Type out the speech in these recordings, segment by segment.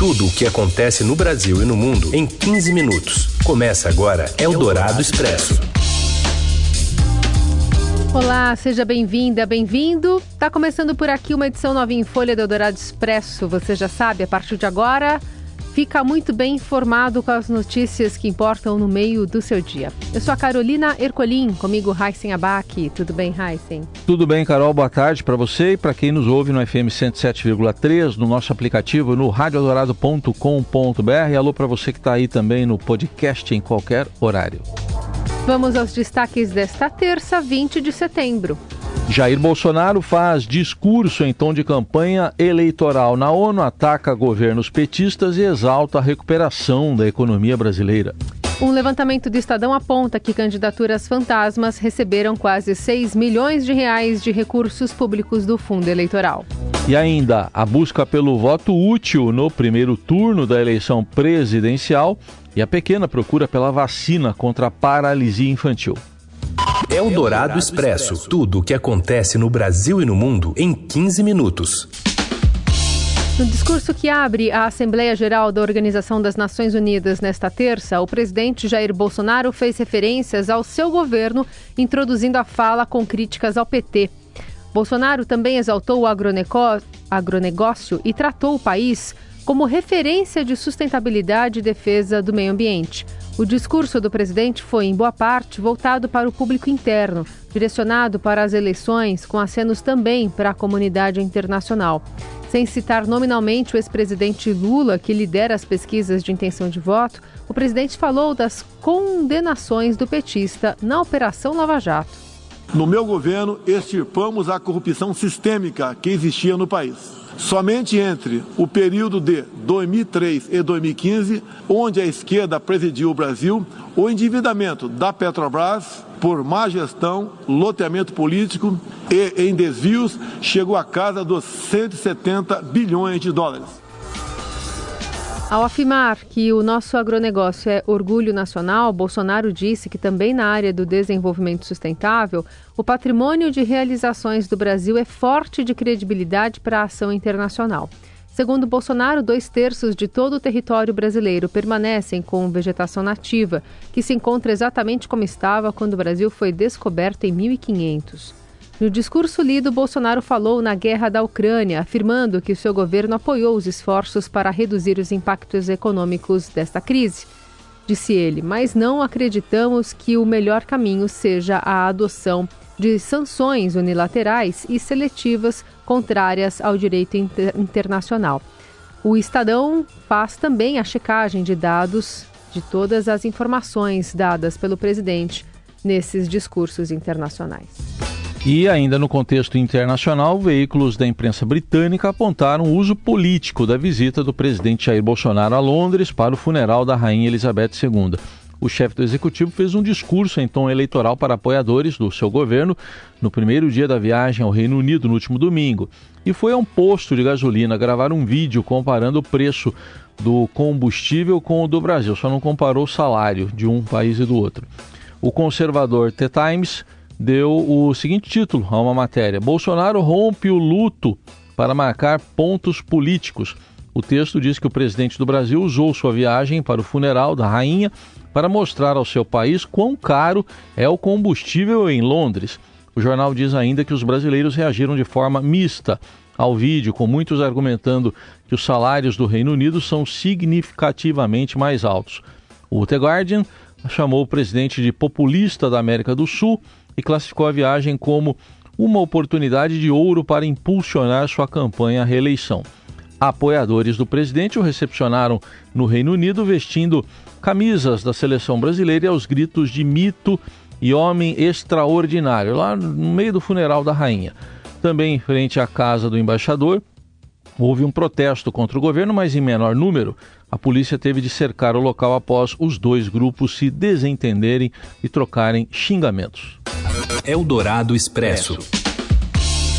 Tudo o que acontece no Brasil e no mundo em 15 minutos. Começa agora Eldorado Expresso. Olá, seja bem-vinda, bem-vindo. Tá começando por aqui uma edição nova em Folha do Eldorado Expresso. Você já sabe, a partir de agora, fica muito bem informado com as notícias que importam no meio do seu dia. Eu sou a Carolina Ercolim, comigo Heisen Abac. Tudo bem, Heisen? Tudo bem, Carol. Boa tarde para você e para quem nos ouve no FM 107,3, no nosso aplicativo no radioadorado.com.br. Alô para você que está aí também no podcast em qualquer horário. Vamos aos destaques desta terça, 20 de setembro. Jair Bolsonaro faz discurso em tom de campanha eleitoral na ONU, ataca governos petistas e exalta a recuperação da economia brasileira. Um levantamento do Estadão aponta que candidaturas fantasmas receberam quase 6 milhões de reais de recursos públicos do fundo eleitoral. E ainda a busca pelo voto útil no primeiro turno da eleição presidencial e a pequena procura pela vacina contra a paralisia infantil. É o Dourado Expresso. Tudo o que acontece no Brasil e no mundo em 15 minutos. No discurso que abre a Assembleia Geral da Organização das Nações Unidas nesta terça, o presidente Jair Bolsonaro fez referências ao seu governo, introduzindo a fala com críticas ao PT. Bolsonaro também exaltou o agronegócio e tratou o país como referência de sustentabilidade e defesa do meio ambiente. O discurso do presidente foi, em boa parte, voltado para o público interno, direcionado para as eleições, com acenos também para a comunidade internacional. Sem citar nominalmente o ex-presidente Lula, que lidera as pesquisas de intenção de voto, o presidente falou das condenações do petista na Operação Lava Jato. No meu governo, extirpamos a corrupção sistêmica que existia no país. Somente entre o período de 2003 e 2015, onde a esquerda presidiu o Brasil, o endividamento da Petrobras por má gestão, loteamento político e em desvios chegou à casa dos 170 bilhões de dólares. Ao afirmar que o nosso agronegócio é orgulho nacional, Bolsonaro disse que também na área do desenvolvimento sustentável, o patrimônio de realizações do Brasil é forte de credibilidade para a ação internacional. Segundo Bolsonaro, dois terços de todo o território brasileiro permanecem com vegetação nativa, que se encontra exatamente como estava quando o Brasil foi descoberto em 1500. No discurso lido, Bolsonaro falou na guerra da Ucrânia, afirmando que seu governo apoiou os esforços para reduzir os impactos econômicos desta crise. Disse ele, mas não acreditamos que o melhor caminho seja a adoção de sanções unilaterais e seletivas contrárias ao direito inter internacional. O Estadão faz também a checagem de dados de todas as informações dadas pelo presidente nesses discursos internacionais. E ainda no contexto internacional, veículos da imprensa britânica apontaram o uso político da visita do presidente Jair Bolsonaro a Londres para o funeral da rainha Elizabeth II. O chefe do executivo fez um discurso em tom eleitoral para apoiadores do seu governo no primeiro dia da viagem ao Reino Unido, no último domingo. E foi a um posto de gasolina gravar um vídeo comparando o preço do combustível com o do Brasil, só não comparou o salário de um país e do outro. O conservador The Times deu o seguinte título a uma matéria: Bolsonaro rompe o luto para marcar pontos políticos. O texto diz que o presidente do Brasil usou sua viagem para o funeral da rainha para mostrar ao seu país quão caro é o combustível em Londres. O jornal diz ainda que os brasileiros reagiram de forma mista ao vídeo, com muitos argumentando que os salários do Reino Unido são significativamente mais altos. O The Guardian chamou o presidente de populista da América do Sul e classificou a viagem como uma oportunidade de ouro para impulsionar sua campanha à reeleição. Apoiadores do presidente o recepcionaram no Reino Unido vestindo camisas da seleção brasileira e aos gritos de mito e homem extraordinário, lá no meio do funeral da rainha. Também em frente à casa do embaixador, houve um protesto contra o governo, mas em menor número. A polícia teve de cercar o local após os dois grupos se desentenderem e trocarem xingamentos. Eldorado Expresso.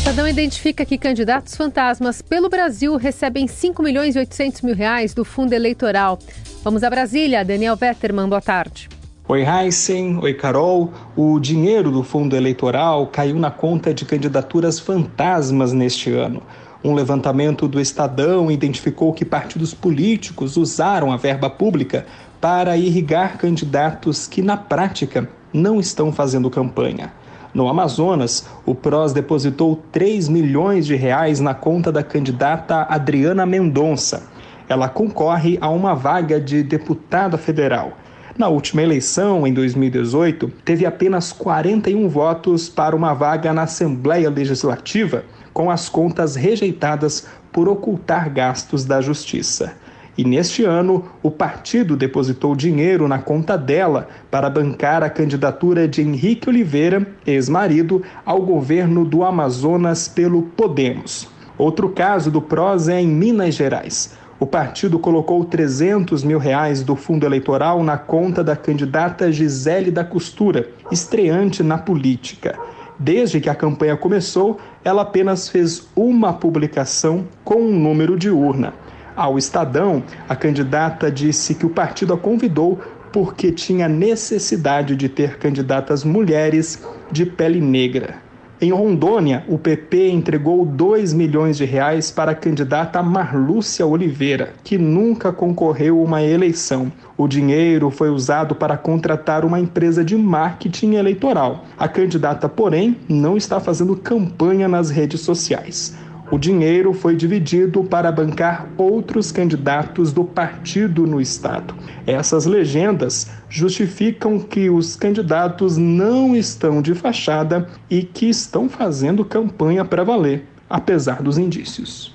Estadão identifica que candidatos fantasmas pelo Brasil recebem 5 milhões e 800 mil reais do fundo eleitoral. Vamos a Brasília. Daniel Vetterman, boa tarde. Oi, Heisen. Oi, Carol. O dinheiro do fundo eleitoral caiu na conta de candidaturas fantasmas neste ano. Um levantamento do Estadão identificou que partidos políticos usaram a verba pública para irrigar candidatos que, na prática, não estão fazendo campanha. No Amazonas, o PROS depositou 3 milhões de reais na conta da candidata Adriana Mendonça. Ela concorre a uma vaga de deputada federal. Na última eleição, em 2018, teve apenas 41 votos para uma vaga na Assembleia Legislativa, com as contas rejeitadas por ocultar gastos da Justiça. E neste ano, o partido depositou dinheiro na conta dela para bancar a candidatura de Henrique Oliveira, ex-marido, ao governo do Amazonas pelo Podemos. Outro caso do PROS é em Minas Gerais. O partido colocou 300 mil reais do fundo eleitoral na conta da candidata Gisele da Costura, estreante na política. Desde que a campanha começou, ela apenas fez uma publicação com um número de urna. Ao Estadão, a candidata disse que o partido a convidou porque tinha necessidade de ter candidatas mulheres de pele negra. Em Rondônia, o PP entregou 2 milhões de reais para a candidata Marlúcia Oliveira, que nunca concorreu a uma eleição. O dinheiro foi usado para contratar uma empresa de marketing eleitoral. A candidata, porém, não está fazendo campanha nas redes sociais. O dinheiro foi dividido para bancar outros candidatos do partido no estado. Essas legendas justificam que os candidatos não estão de fachada e que estão fazendo campanha para valer, apesar dos indícios.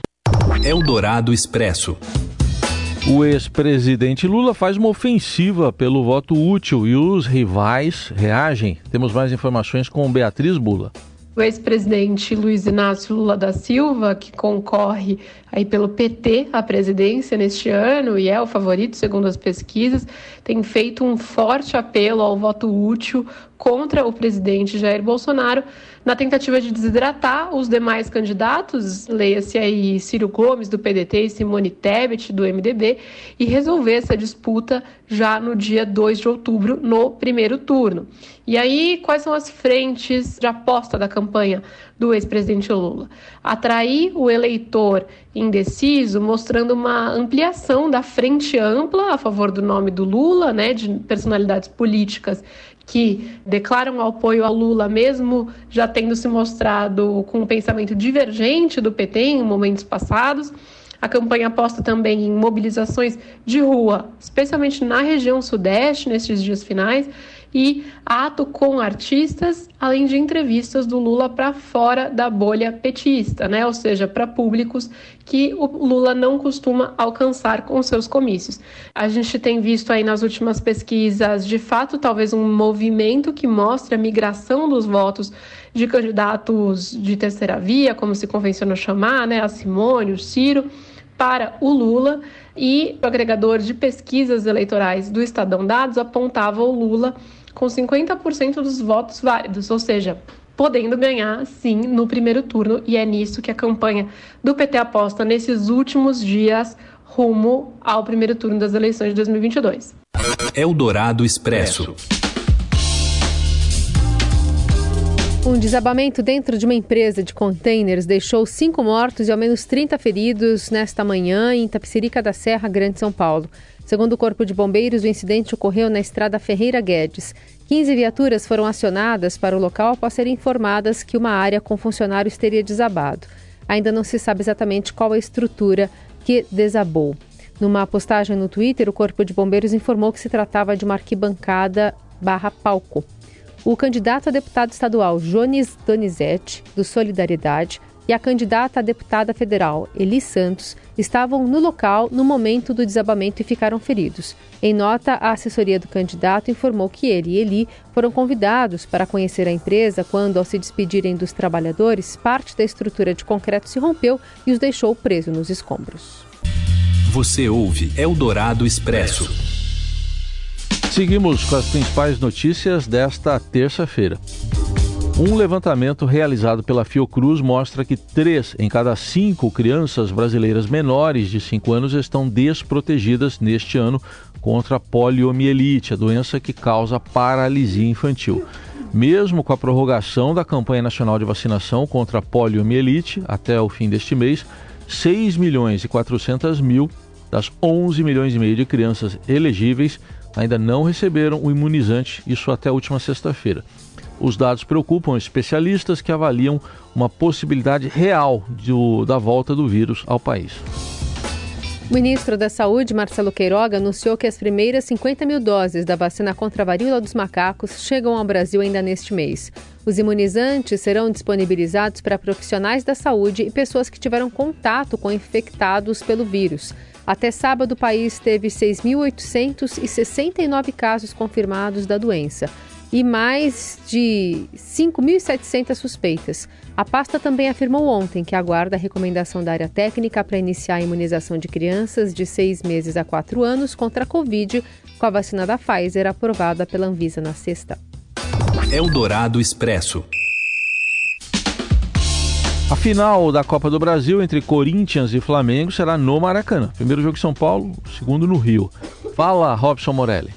Eldorado Expresso. O ex-presidente Lula faz uma ofensiva pelo voto útil e os rivais reagem. Temos mais informações com Beatriz Bula. O ex-presidente Luiz Inácio Lula da Silva, que concorre aí pelo PT à presidência neste ano e é o favorito segundo as pesquisas, tem feito um forte apelo ao voto útil contra o presidente Jair Bolsonaro na tentativa de desidratar os demais candidatos, leia-se aí Ciro Gomes do PDT e Simone Tebet do MDB, e resolver essa disputa já no dia 2 de outubro, no primeiro turno. E aí, quais são as frentes de aposta da campanha do ex-presidente Lula? Atrair o eleitor indeciso, mostrando uma ampliação da frente ampla a favor do nome do Lula, né, de personalidades políticas que declaram apoio a Lula, mesmo já tendo se mostrado com um pensamento divergente do PT em momentos passados. A campanha aposta também em mobilizações de rua, especialmente na região sudeste, nesses dias finais, e ato com artistas, além de entrevistas do Lula para fora da bolha petista, né? Ou seja, para públicos que o Lula não costuma alcançar com seus comícios. A gente tem visto aí nas últimas pesquisas, de fato, talvez um movimento que mostre a migração dos votos de candidatos de terceira via, como se convenciona chamar, né? A Simone, o Ciro para o Lula e o agregador de pesquisas eleitorais do Estadão Dados apontava o Lula com 50% dos votos válidos, ou seja, podendo ganhar sim no primeiro turno, e é nisso que a campanha do PT aposta nesses últimos dias rumo ao primeiro turno das eleições de 2022. Eldorado Expresso. Um desabamento dentro de uma empresa de containers deixou cinco mortos e ao menos 30 feridos nesta manhã em Tapicerica da Serra, Grande São Paulo. Segundo o Corpo de Bombeiros, o incidente ocorreu na estrada Ferreira Guedes. 15 viaturas foram acionadas para o local após serem informadas que uma área com funcionários teria desabado. Ainda não se sabe exatamente qual a estrutura que desabou. Numa postagem no Twitter, o Corpo de Bombeiros informou que se tratava de uma arquibancada barra palco. O candidato a deputado estadual Jones Donizete, do Solidariedade, e a candidata a deputada federal, Eli Santos, estavam no local no momento do desabamento e ficaram feridos. Em nota, a assessoria do candidato informou que ele e Eli foram convidados para conhecer a empresa quando, ao se despedirem dos trabalhadores, parte da estrutura de concreto se rompeu e os deixou presos nos escombros. Você ouve Eldorado Expresso. Seguimos com as principais notícias desta terça-feira. Um levantamento realizado pela Fiocruz mostra que três em cada cinco crianças brasileiras menores de 5 anos estão desprotegidas neste ano contra a poliomielite, a doença que causa paralisia infantil. Mesmo com a prorrogação da campanha nacional de vacinação contra a poliomielite até o fim deste mês, 6 milhões e 400 mil das 11 milhões e meio de crianças elegíveis ainda não receberam o imunizante, isso até a última sexta-feira. Os dados preocupam especialistas que avaliam uma possibilidade real de, da volta do vírus ao país. O ministro da Saúde, Marcelo Queiroga, anunciou que as primeiras 50 mil doses da vacina contra a varíola dos macacos chegam ao Brasil ainda neste mês. Os imunizantes serão disponibilizados para profissionais da saúde e pessoas que tiveram contato com infectados pelo vírus. Até sábado, o país teve 6.869 casos confirmados da doença e mais de 5.700 suspeitas. A pasta também afirmou ontem que aguarda a recomendação da área técnica para iniciar a imunização de crianças de seis meses a quatro anos contra a Covid com a vacina da Pfizer aprovada pela Anvisa na sexta. Eldorado Expresso. A final da Copa do Brasil entre Corinthians e Flamengo será no Maracanã. Primeiro jogo em São Paulo, segundo no Rio. Fala, Robson Morelli.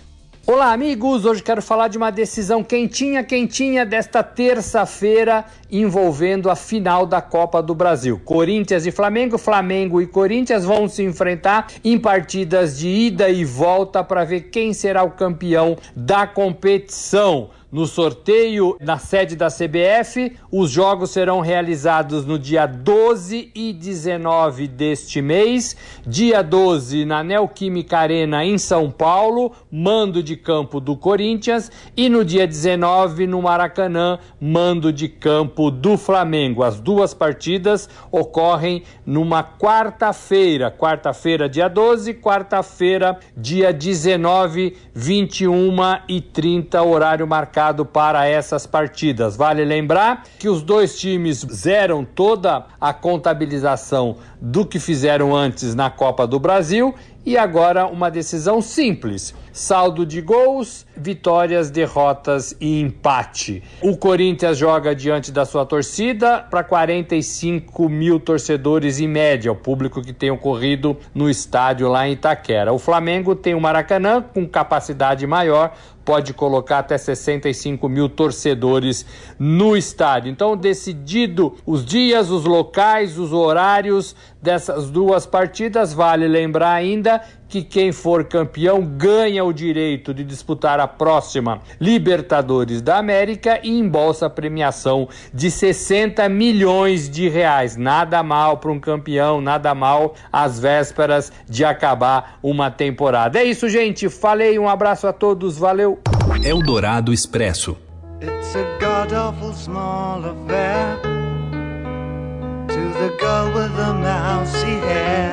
Olá, amigos! Hoje quero falar de uma decisão quentinha, quentinha desta terça-feira envolvendo a final da Copa do Brasil. Corinthians e Flamengo, Flamengo e Corinthians vão se enfrentar em partidas de ida e volta para ver quem será o campeão da competição no sorteio na sede da CBF. Os jogos serão realizados no dia 12 e 19 deste mês. Dia 12 na Neoquímica Arena em São Paulo, mando de campo do Corinthians, e no dia 19 no Maracanã, mando de campo do Flamengo. As duas partidas ocorrem numa quarta-feira, quarta-feira dia 12, quarta-feira dia 19, 21 e 30 horário marcado para essas partidas. Vale lembrar que os dois times zeram toda a contabilização do que fizeram antes na Copa do Brasil e agora uma decisão simples: saldo de gols, vitórias, derrotas e empate. O Corinthians joga diante da sua torcida para 45 mil torcedores em média, o público que tem ocorrido no estádio lá em Itaquera. O Flamengo tem o Maracanã com capacidade maior pode colocar até 65 mil torcedores no estádio. Então, decidido os dias, os locais, os horários dessas duas partidas, vale lembrar ainda que quem for campeão ganha o direito de disputar a próxima Libertadores da América e embolsa a premiação de 60 milhões de reais. Nada mal para um campeão, nada mal às vésperas de acabar uma temporada. É isso, gente. Falei, um abraço a todos, valeu. Eldorado Expresso. It's a god awful small affair the girl with the mousy hair.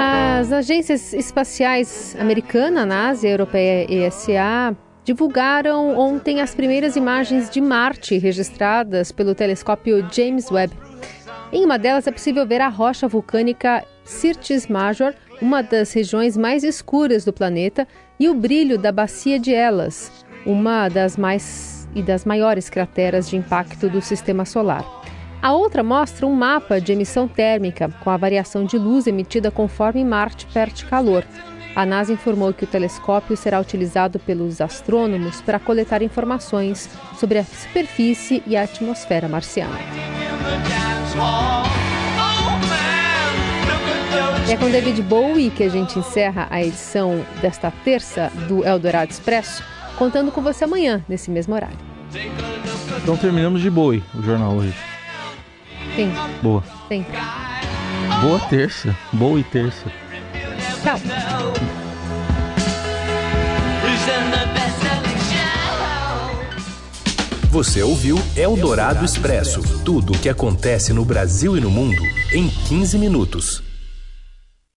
As agências espaciais americana, NASA e europeia ESA divulgaram ontem as primeiras imagens de Marte registradas pelo telescópio James Webb. Em uma delas é possível ver a rocha vulcânica Syrtis Major, uma das regiões mais escuras do planeta, e o brilho da bacia de Elas, uma das mais e das maiores crateras de impacto do sistema solar. A outra mostra um mapa de emissão térmica, com a variação de luz emitida conforme Marte perde calor. A NASA informou que o telescópio será utilizado pelos astrônomos para coletar informações sobre a superfície e a atmosfera marciana. é com David Bowie que a gente encerra a edição desta terça do Eldorado Expresso, contando com você amanhã, nesse mesmo horário. Então terminamos de Bowie o jornal hoje. Sim. Boa. Sim. Boa terça. Boa e terça. Tchau. Você ouviu Eldorado Expresso tudo o que acontece no Brasil e no mundo em 15 minutos.